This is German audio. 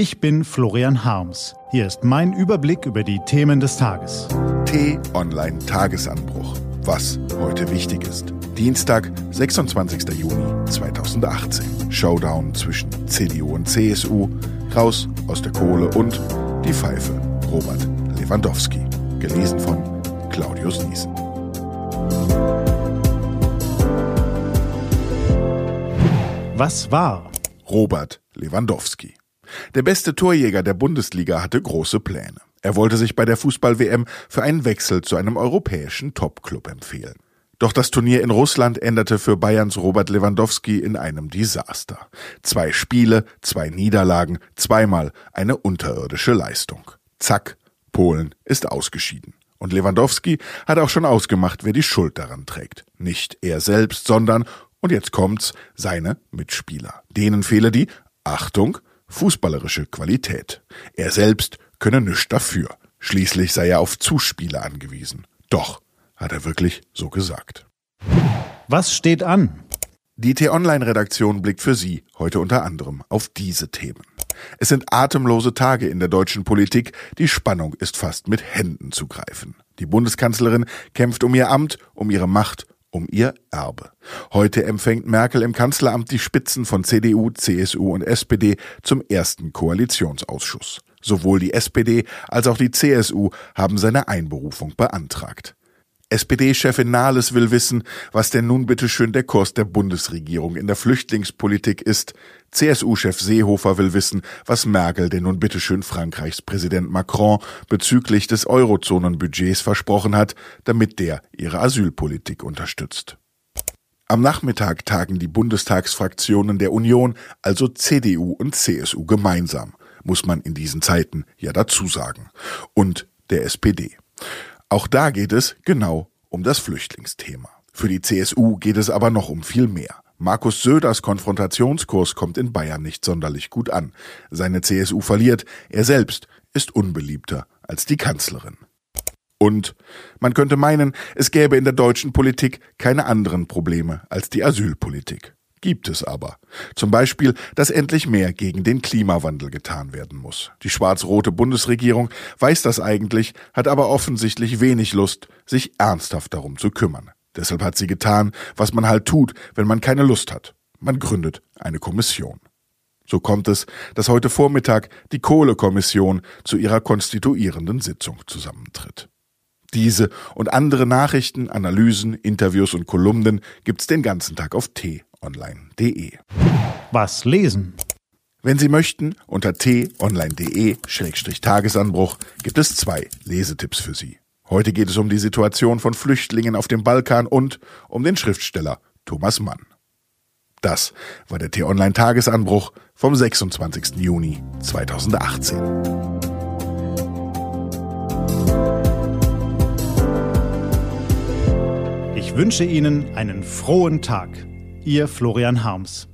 Ich bin Florian Harms. Hier ist mein Überblick über die Themen des Tages. T-Online Tagesanbruch. Was heute wichtig ist. Dienstag, 26. Juni 2018. Showdown zwischen CDU und CSU. Raus aus der Kohle und die Pfeife. Robert Lewandowski. Gelesen von Claudius Niesen. Was war? Robert Lewandowski. Der beste Torjäger der Bundesliga hatte große Pläne. Er wollte sich bei der Fußball-WM für einen Wechsel zu einem europäischen Topclub empfehlen. Doch das Turnier in Russland endete für Bayerns Robert Lewandowski in einem Desaster. Zwei Spiele, zwei Niederlagen, zweimal eine unterirdische Leistung. Zack, Polen ist ausgeschieden. Und Lewandowski hat auch schon ausgemacht, wer die Schuld daran trägt. Nicht er selbst, sondern, und jetzt kommt's, seine Mitspieler. Denen fehle die, Achtung, fußballerische Qualität. Er selbst könne nichts dafür. Schließlich sei er auf Zuspieler angewiesen. Doch, hat er wirklich so gesagt. Was steht an? Die T-Online-Redaktion blickt für Sie heute unter anderem auf diese Themen. Es sind atemlose Tage in der deutschen Politik, die Spannung ist fast mit Händen zu greifen. Die Bundeskanzlerin kämpft um ihr Amt, um ihre Macht um ihr Erbe. Heute empfängt Merkel im Kanzleramt die Spitzen von CDU, CSU und SPD zum ersten Koalitionsausschuss. Sowohl die SPD als auch die CSU haben seine Einberufung beantragt. SPD-Chefin Nahles will wissen, was denn nun bitteschön der Kurs der Bundesregierung in der Flüchtlingspolitik ist. CSU-Chef Seehofer will wissen, was Merkel denn nun bitteschön Frankreichs Präsident Macron bezüglich des Eurozonenbudgets versprochen hat, damit der ihre Asylpolitik unterstützt. Am Nachmittag tagen die Bundestagsfraktionen der Union, also CDU und CSU gemeinsam, muss man in diesen Zeiten ja dazu sagen, und der SPD. Auch da geht es genau um das Flüchtlingsthema. Für die CSU geht es aber noch um viel mehr. Markus Söders Konfrontationskurs kommt in Bayern nicht sonderlich gut an. Seine CSU verliert, er selbst ist unbeliebter als die Kanzlerin. Und man könnte meinen, es gäbe in der deutschen Politik keine anderen Probleme als die Asylpolitik. Gibt es aber. Zum Beispiel, dass endlich mehr gegen den Klimawandel getan werden muss. Die schwarz-rote Bundesregierung weiß das eigentlich, hat aber offensichtlich wenig Lust, sich ernsthaft darum zu kümmern. Deshalb hat sie getan, was man halt tut, wenn man keine Lust hat. Man gründet eine Kommission. So kommt es, dass heute Vormittag die Kohlekommission zu ihrer konstituierenden Sitzung zusammentritt. Diese und andere Nachrichten, Analysen, Interviews und Kolumnen gibt's den ganzen Tag auf T t-online.de. Was lesen? Wenn Sie möchten, unter t-online.de-tagesanbruch gibt es zwei Lesetipps für Sie. Heute geht es um die Situation von Flüchtlingen auf dem Balkan und um den Schriftsteller Thomas Mann. Das war der T-Online-Tagesanbruch vom 26. Juni 2018. Ich wünsche Ihnen einen frohen Tag. Ihr Florian Harms.